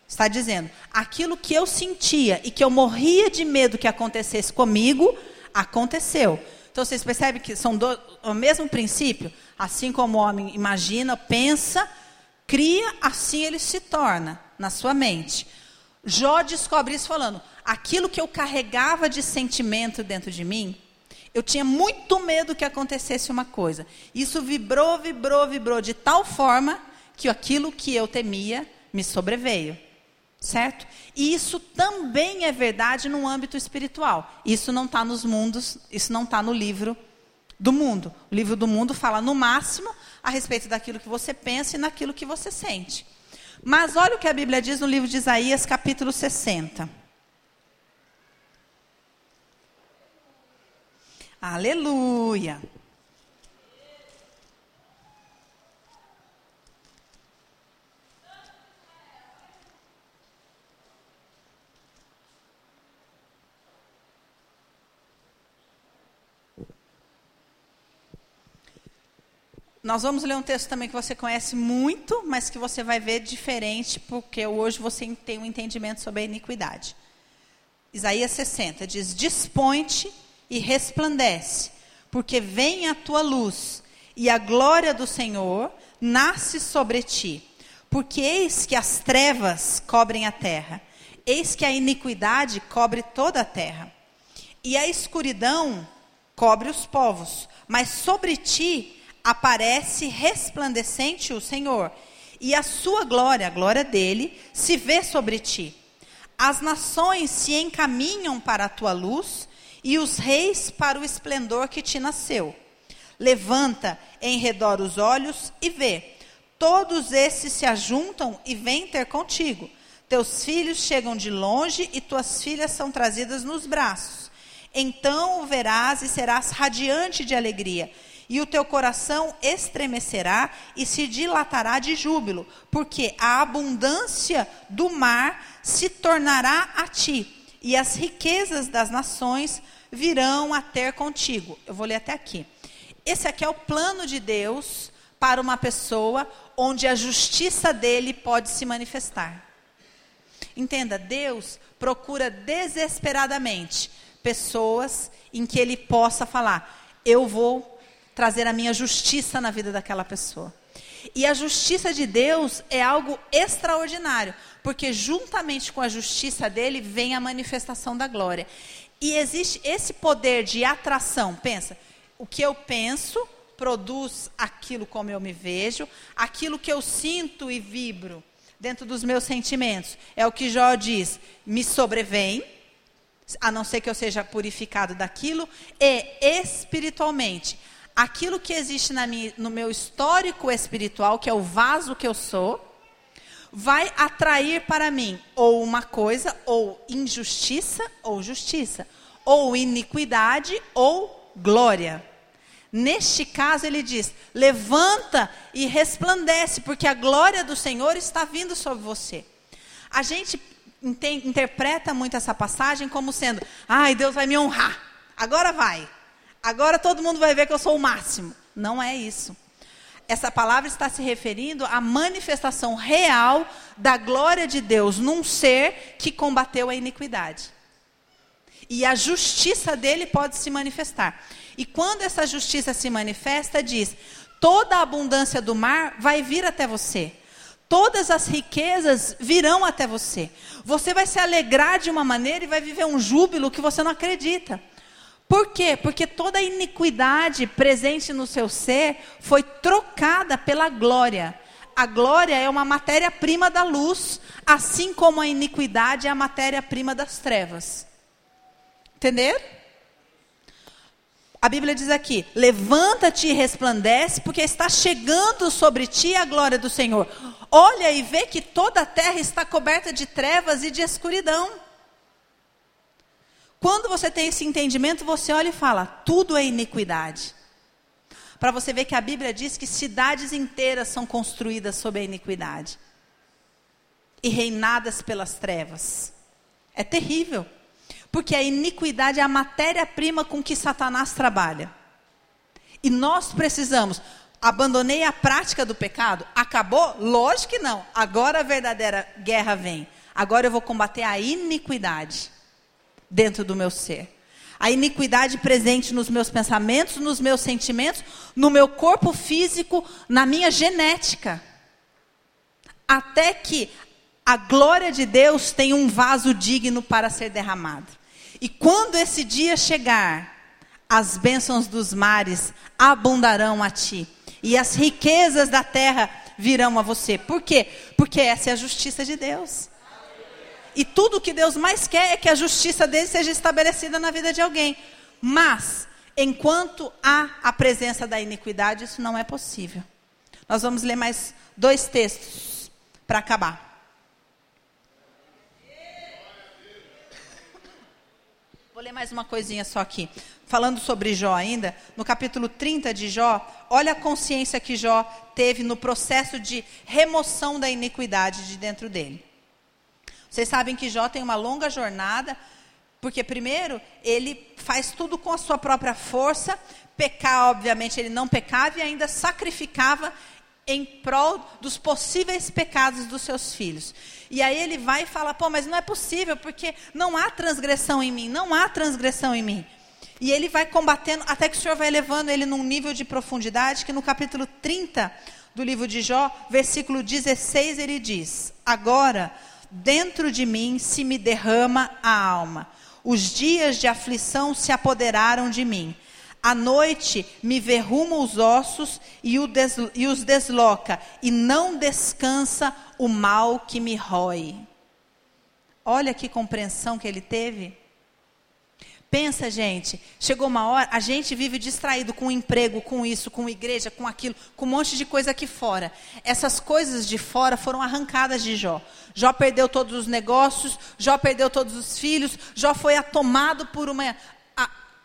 Está dizendo, aquilo que eu sentia e que eu morria de medo que acontecesse comigo, aconteceu. Então vocês percebem que são do, o mesmo princípio? Assim como o homem imagina, pensa, cria, assim ele se torna na sua mente. Jó descobre isso falando: aquilo que eu carregava de sentimento dentro de mim, eu tinha muito medo que acontecesse uma coisa. Isso vibrou, vibrou, vibrou de tal forma que aquilo que eu temia me sobreveio. Certo? E isso também é verdade no âmbito espiritual. Isso não está nos mundos, isso não está no livro do mundo. O livro do mundo fala no máximo a respeito daquilo que você pensa e naquilo que você sente. Mas olha o que a Bíblia diz no livro de Isaías, capítulo 60. Aleluia. Nós vamos ler um texto também que você conhece muito, mas que você vai ver diferente, porque hoje você tem um entendimento sobre a iniquidade. Isaías 60 diz: Dispõe-te e resplandece, porque vem a tua luz, e a glória do Senhor nasce sobre ti. Porque eis que as trevas cobrem a terra, eis que a iniquidade cobre toda a terra, e a escuridão cobre os povos, mas sobre ti aparece resplandecente o Senhor, e a sua glória, a glória dele, se vê sobre ti. As nações se encaminham para a tua luz, e os reis para o esplendor que te nasceu. Levanta em redor os olhos e vê. Todos esses se ajuntam e vêm ter contigo. Teus filhos chegam de longe e tuas filhas são trazidas nos braços. Então o verás e serás radiante de alegria e o teu coração estremecerá e se dilatará de júbilo, porque a abundância do mar se tornará a ti, e as riquezas das nações virão a ter contigo. Eu vou ler até aqui. Esse aqui é o plano de Deus para uma pessoa onde a justiça dele pode se manifestar. Entenda, Deus procura desesperadamente pessoas em que ele possa falar: eu vou trazer a minha justiça na vida daquela pessoa. E a justiça de Deus é algo extraordinário, porque juntamente com a justiça dele vem a manifestação da glória. E existe esse poder de atração. Pensa, o que eu penso produz aquilo como eu me vejo, aquilo que eu sinto e vibro dentro dos meus sentimentos. É o que Jó diz: me sobrevém, a não ser que eu seja purificado daquilo, e espiritualmente aquilo que existe minha, no meu histórico espiritual, que é o vaso que eu sou, vai atrair para mim ou uma coisa, ou injustiça, ou justiça, ou iniquidade, ou glória. Neste caso, ele diz: levanta e resplandece, porque a glória do Senhor está vindo sobre você. A gente interpreta muito essa passagem como sendo: ai, Deus vai me honrar, agora vai. Agora todo mundo vai ver que eu sou o máximo. Não é isso. Essa palavra está se referindo à manifestação real da glória de Deus num ser que combateu a iniquidade. E a justiça dele pode se manifestar. E quando essa justiça se manifesta, diz: toda a abundância do mar vai vir até você. Todas as riquezas virão até você. Você vai se alegrar de uma maneira e vai viver um júbilo que você não acredita. Por quê? Porque toda a iniquidade presente no seu ser foi trocada pela glória. A glória é uma matéria-prima da luz, assim como a iniquidade é a matéria-prima das trevas. Entender? A Bíblia diz aqui: levanta-te e resplandece, porque está chegando sobre ti a glória do Senhor. Olha e vê que toda a terra está coberta de trevas e de escuridão. Quando você tem esse entendimento, você olha e fala: tudo é iniquidade. Para você ver que a Bíblia diz que cidades inteiras são construídas sob a iniquidade e reinadas pelas trevas. É terrível, porque a iniquidade é a matéria-prima com que Satanás trabalha. E nós precisamos. Abandonei a prática do pecado? Acabou? Lógico que não. Agora a verdadeira guerra vem. Agora eu vou combater a iniquidade dentro do meu ser. A iniquidade presente nos meus pensamentos, nos meus sentimentos, no meu corpo físico, na minha genética. Até que a glória de Deus tenha um vaso digno para ser derramado. E quando esse dia chegar, as bênçãos dos mares abundarão a ti, e as riquezas da terra virão a você. Por quê? Porque essa é a justiça de Deus. E tudo o que Deus mais quer é que a justiça dele seja estabelecida na vida de alguém. Mas, enquanto há a presença da iniquidade, isso não é possível. Nós vamos ler mais dois textos para acabar. Vou ler mais uma coisinha só aqui. Falando sobre Jó ainda, no capítulo 30 de Jó, olha a consciência que Jó teve no processo de remoção da iniquidade de dentro dele. Vocês sabem que Jó tem uma longa jornada, porque primeiro ele faz tudo com a sua própria força, pecar, obviamente, ele não pecava e ainda sacrificava em prol dos possíveis pecados dos seus filhos. E aí ele vai e fala: pô, mas não é possível, porque não há transgressão em mim, não há transgressão em mim. E ele vai combatendo, até que o Senhor vai levando ele num nível de profundidade, que no capítulo 30 do livro de Jó, versículo 16, ele diz: Agora dentro de mim se me derrama a alma. Os dias de aflição se apoderaram de mim. À noite me verruma os ossos e, e os desloca, e não descansa o mal que me rói. Olha que compreensão que ele teve. Pensa, gente, chegou uma hora, a gente vive distraído com o emprego, com isso, com igreja, com aquilo, com um monte de coisa aqui fora. Essas coisas de fora foram arrancadas de Jó. Jó perdeu todos os negócios, Jó perdeu todos os filhos, Jó foi atomado por uma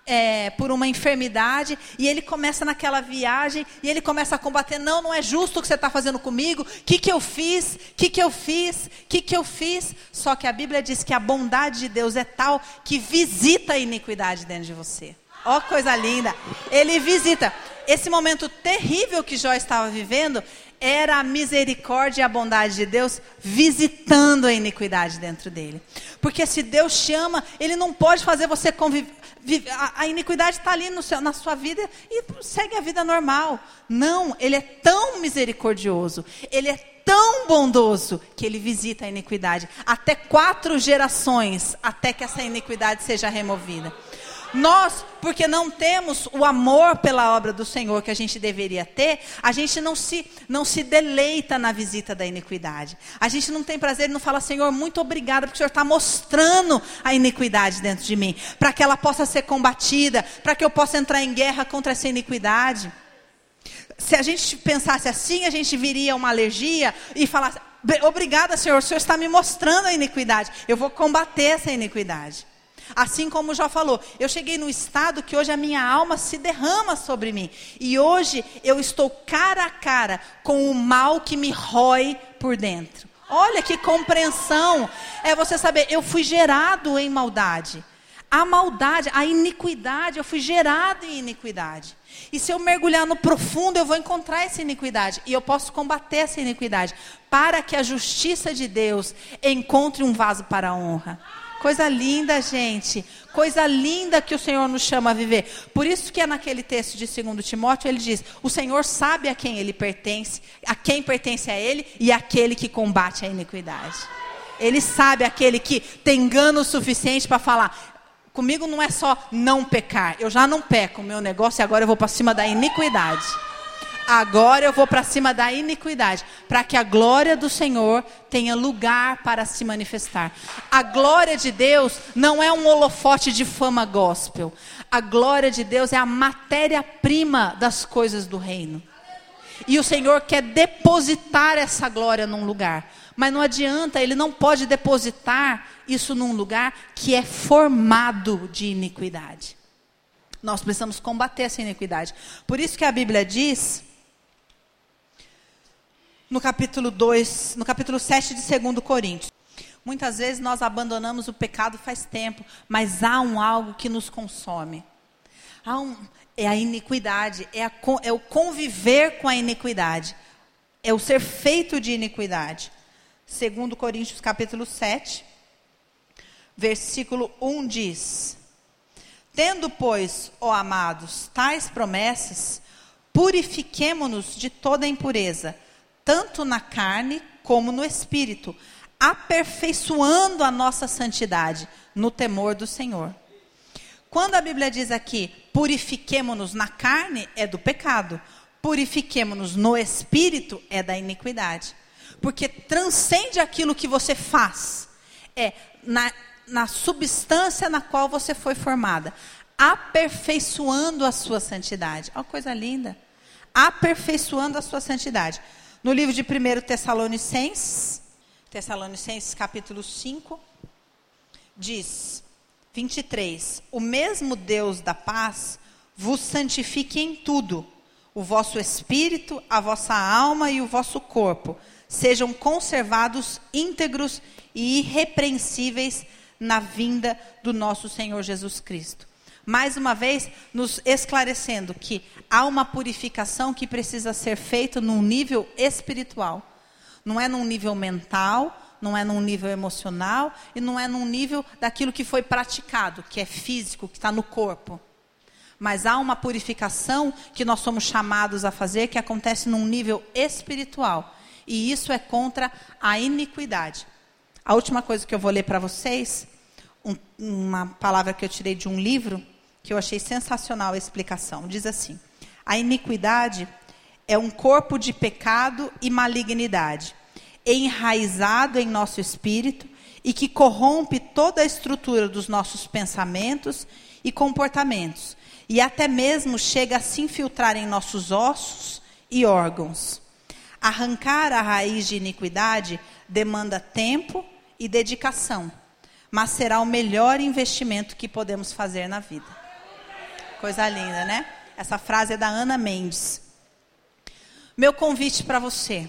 é, por uma enfermidade, e ele começa naquela viagem, e ele começa a combater, não, não é justo o que você está fazendo comigo, o que, que eu fiz, o que, que eu fiz, o que, que eu fiz, só que a Bíblia diz que a bondade de Deus é tal, que visita a iniquidade dentro de você, ó coisa linda, ele visita, esse momento terrível que Jó estava vivendo era a misericórdia e a bondade de Deus visitando a iniquidade dentro dele. Porque se Deus chama, Ele não pode fazer você conviver. A, iniquidade está ali seu, na sua vida e segue a vida normal. Não, Ele é tão misericordioso, Ele é tão bondoso que Ele visita a iniquidade. Até quatro gerações, até que essa iniquidade seja removida. Nós, porque não temos o amor pela obra do Senhor que a gente deveria ter, a gente não se, não se deleita na visita da iniquidade. A gente não tem prazer e não fala, Senhor, muito obrigada, porque o Senhor está mostrando a iniquidade dentro de mim, para que ela possa ser combatida, para que eu possa entrar em guerra contra essa iniquidade. Se a gente pensasse assim, a gente viria uma alergia e falasse, obrigada, Senhor, o Senhor está me mostrando a iniquidade, eu vou combater essa iniquidade. Assim como já falou, eu cheguei no estado que hoje a minha alma se derrama sobre mim. E hoje eu estou cara a cara com o mal que me rói por dentro. Olha que compreensão. É você saber, eu fui gerado em maldade. A maldade, a iniquidade, eu fui gerado em iniquidade. E se eu mergulhar no profundo, eu vou encontrar essa iniquidade. E eu posso combater essa iniquidade. Para que a justiça de Deus encontre um vaso para a honra. Coisa linda, gente. Coisa linda que o Senhor nos chama a viver. Por isso que é naquele texto de 2 Timóteo, ele diz: "O Senhor sabe a quem ele pertence, a quem pertence a ele e aquele que combate a iniquidade." Ele sabe aquele que tem engano suficiente para falar: "Comigo não é só não pecar. Eu já não peco, o meu negócio e agora eu vou para cima da iniquidade." Agora eu vou para cima da iniquidade, para que a glória do Senhor tenha lugar para se manifestar. A glória de Deus não é um holofote de fama gospel. A glória de Deus é a matéria-prima das coisas do reino. E o Senhor quer depositar essa glória num lugar. Mas não adianta, Ele não pode depositar isso num lugar que é formado de iniquidade. Nós precisamos combater essa iniquidade. Por isso que a Bíblia diz no capítulo 2, no capítulo 7 de 2 Coríntios. Muitas vezes nós abandonamos o pecado faz tempo, mas há um algo que nos consome. Há um, é a iniquidade, é, a, é o conviver com a iniquidade. É o ser feito de iniquidade. 2 Coríntios capítulo 7, versículo 1 diz: Tendo, pois, ó amados, tais promessas, purifiquemo-nos de toda impureza tanto na carne como no espírito, aperfeiçoando a nossa santidade no temor do Senhor. Quando a Bíblia diz aqui, purifiquemo-nos na carne, é do pecado. Purifiquemo-nos no espírito, é da iniquidade. Porque transcende aquilo que você faz. É na, na substância na qual você foi formada. Aperfeiçoando a sua santidade. Olha coisa linda. Aperfeiçoando a sua santidade. No livro de 1 Tessalonicenses, Tessalonicenses capítulo 5, diz 23: O mesmo Deus da paz vos santifique em tudo, o vosso espírito, a vossa alma e o vosso corpo sejam conservados íntegros e irrepreensíveis na vinda do nosso Senhor Jesus Cristo mais uma vez nos esclarecendo que há uma purificação que precisa ser feita num nível espiritual. Não é num nível mental, não é num nível emocional e não é num nível daquilo que foi praticado, que é físico, que está no corpo. Mas há uma purificação que nós somos chamados a fazer que acontece num nível espiritual. E isso é contra a iniquidade. A última coisa que eu vou ler para vocês, um, uma palavra que eu tirei de um livro, que eu achei sensacional a explicação. Diz assim: a iniquidade é um corpo de pecado e malignidade, enraizado em nosso espírito e que corrompe toda a estrutura dos nossos pensamentos e comportamentos, e até mesmo chega a se infiltrar em nossos ossos e órgãos. Arrancar a raiz de iniquidade demanda tempo e dedicação, mas será o melhor investimento que podemos fazer na vida. Coisa linda, né? Essa frase é da Ana Mendes. Meu convite para você.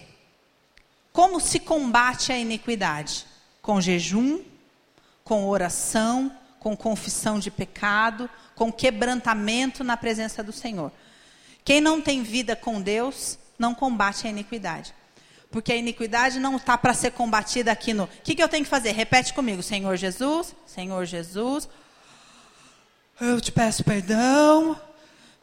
Como se combate a iniquidade? Com jejum, com oração, com confissão de pecado, com quebrantamento na presença do Senhor. Quem não tem vida com Deus não combate a iniquidade. Porque a iniquidade não está para ser combatida aqui no. O que, que eu tenho que fazer? Repete comigo: Senhor Jesus, Senhor Jesus, eu te peço perdão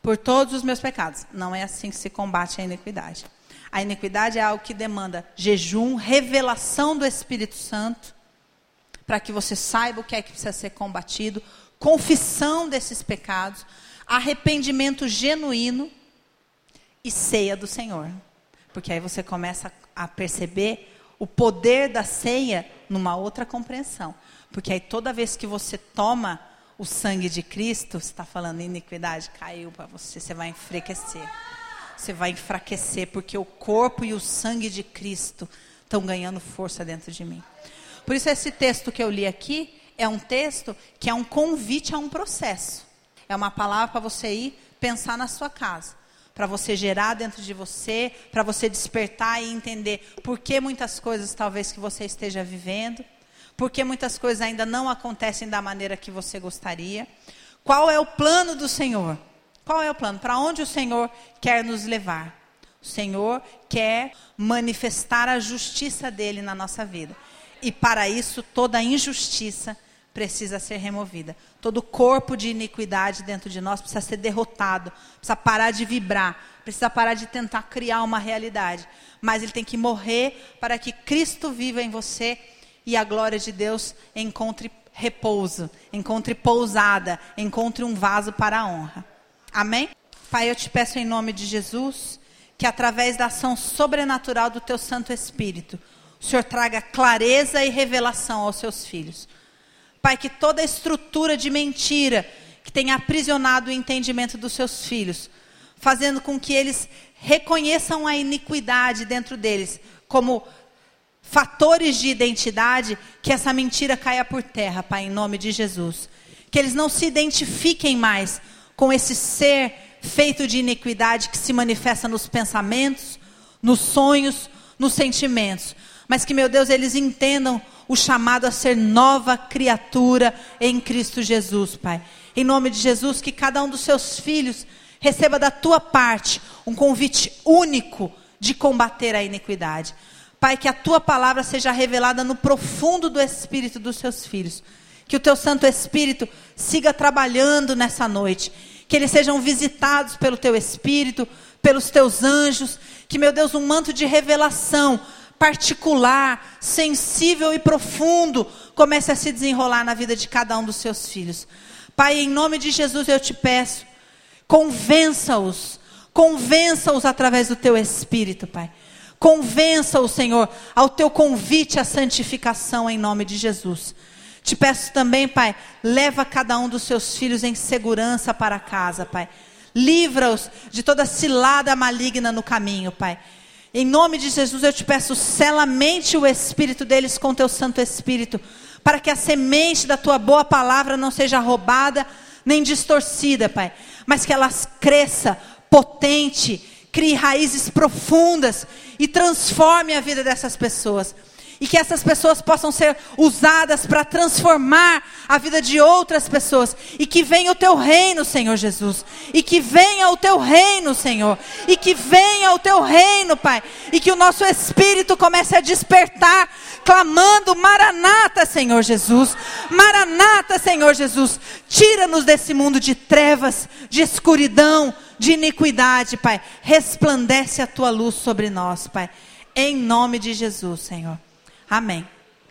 por todos os meus pecados. Não é assim que se combate a iniquidade. A iniquidade é algo que demanda jejum, revelação do Espírito Santo, para que você saiba o que é que precisa ser combatido, confissão desses pecados, arrependimento genuíno e ceia do Senhor. Porque aí você começa a perceber o poder da ceia numa outra compreensão. Porque aí toda vez que você toma o sangue de Cristo, você está falando iniquidade, caiu para você, você vai enfraquecer. Você vai enfraquecer, porque o corpo e o sangue de Cristo estão ganhando força dentro de mim. Por isso, esse texto que eu li aqui é um texto que é um convite a um processo. É uma palavra para você ir pensar na sua casa para você gerar dentro de você, para você despertar e entender por que muitas coisas talvez que você esteja vivendo, por que muitas coisas ainda não acontecem da maneira que você gostaria. Qual é o plano do Senhor? Qual é o plano? Para onde o Senhor quer nos levar? O Senhor quer manifestar a justiça dele na nossa vida. E para isso, toda injustiça precisa ser removida. Todo corpo de iniquidade dentro de nós precisa ser derrotado, precisa parar de vibrar, precisa parar de tentar criar uma realidade. Mas ele tem que morrer para que Cristo viva em você e a glória de Deus encontre repouso, encontre pousada, encontre um vaso para a honra. Amém? Pai, eu te peço em nome de Jesus que através da ação sobrenatural do teu Santo Espírito, o Senhor traga clareza e revelação aos seus filhos. Pai, que toda estrutura de mentira que tem aprisionado o entendimento dos seus filhos, fazendo com que eles reconheçam a iniquidade dentro deles como fatores de identidade, que essa mentira caia por terra, Pai, em nome de Jesus. Que eles não se identifiquem mais com esse ser feito de iniquidade que se manifesta nos pensamentos, nos sonhos, nos sentimentos, mas que, meu Deus, eles entendam o chamado a ser nova criatura em Cristo Jesus, Pai. Em nome de Jesus, que cada um dos seus filhos receba da tua parte um convite único de combater a iniquidade. Pai, que a tua palavra seja revelada no profundo do espírito dos seus filhos. Que o teu Santo Espírito siga trabalhando nessa noite. Que eles sejam visitados pelo teu Espírito, pelos teus anjos. Que, meu Deus, um manto de revelação particular, sensível e profundo comece a se desenrolar na vida de cada um dos seus filhos. Pai, em nome de Jesus eu te peço, convença-os, convença-os através do teu espírito, Pai. Convença-os, Senhor, ao teu convite à santificação em nome de Jesus. Te peço também, Pai, leva cada um dos seus filhos em segurança para casa, Pai. Livra-os de toda cilada maligna no caminho, Pai. Em nome de Jesus, eu te peço, selamente o espírito deles com teu Santo Espírito, para que a semente da tua boa palavra não seja roubada nem distorcida, Pai, mas que ela cresça potente, crie raízes profundas e transforme a vida dessas pessoas. E que essas pessoas possam ser usadas para transformar a vida de outras pessoas. E que venha o teu reino, Senhor Jesus, e que venha o teu reino, Senhor, e que venha o teu reino, Pai, e que o nosso espírito comece a despertar, clamando: Maranata, Senhor Jesus, Maranata, Senhor Jesus, tira-nos desse mundo de trevas, de escuridão, de iniquidade, Pai, resplandece a tua luz sobre nós, Pai, em nome de Jesus, Senhor. Amém.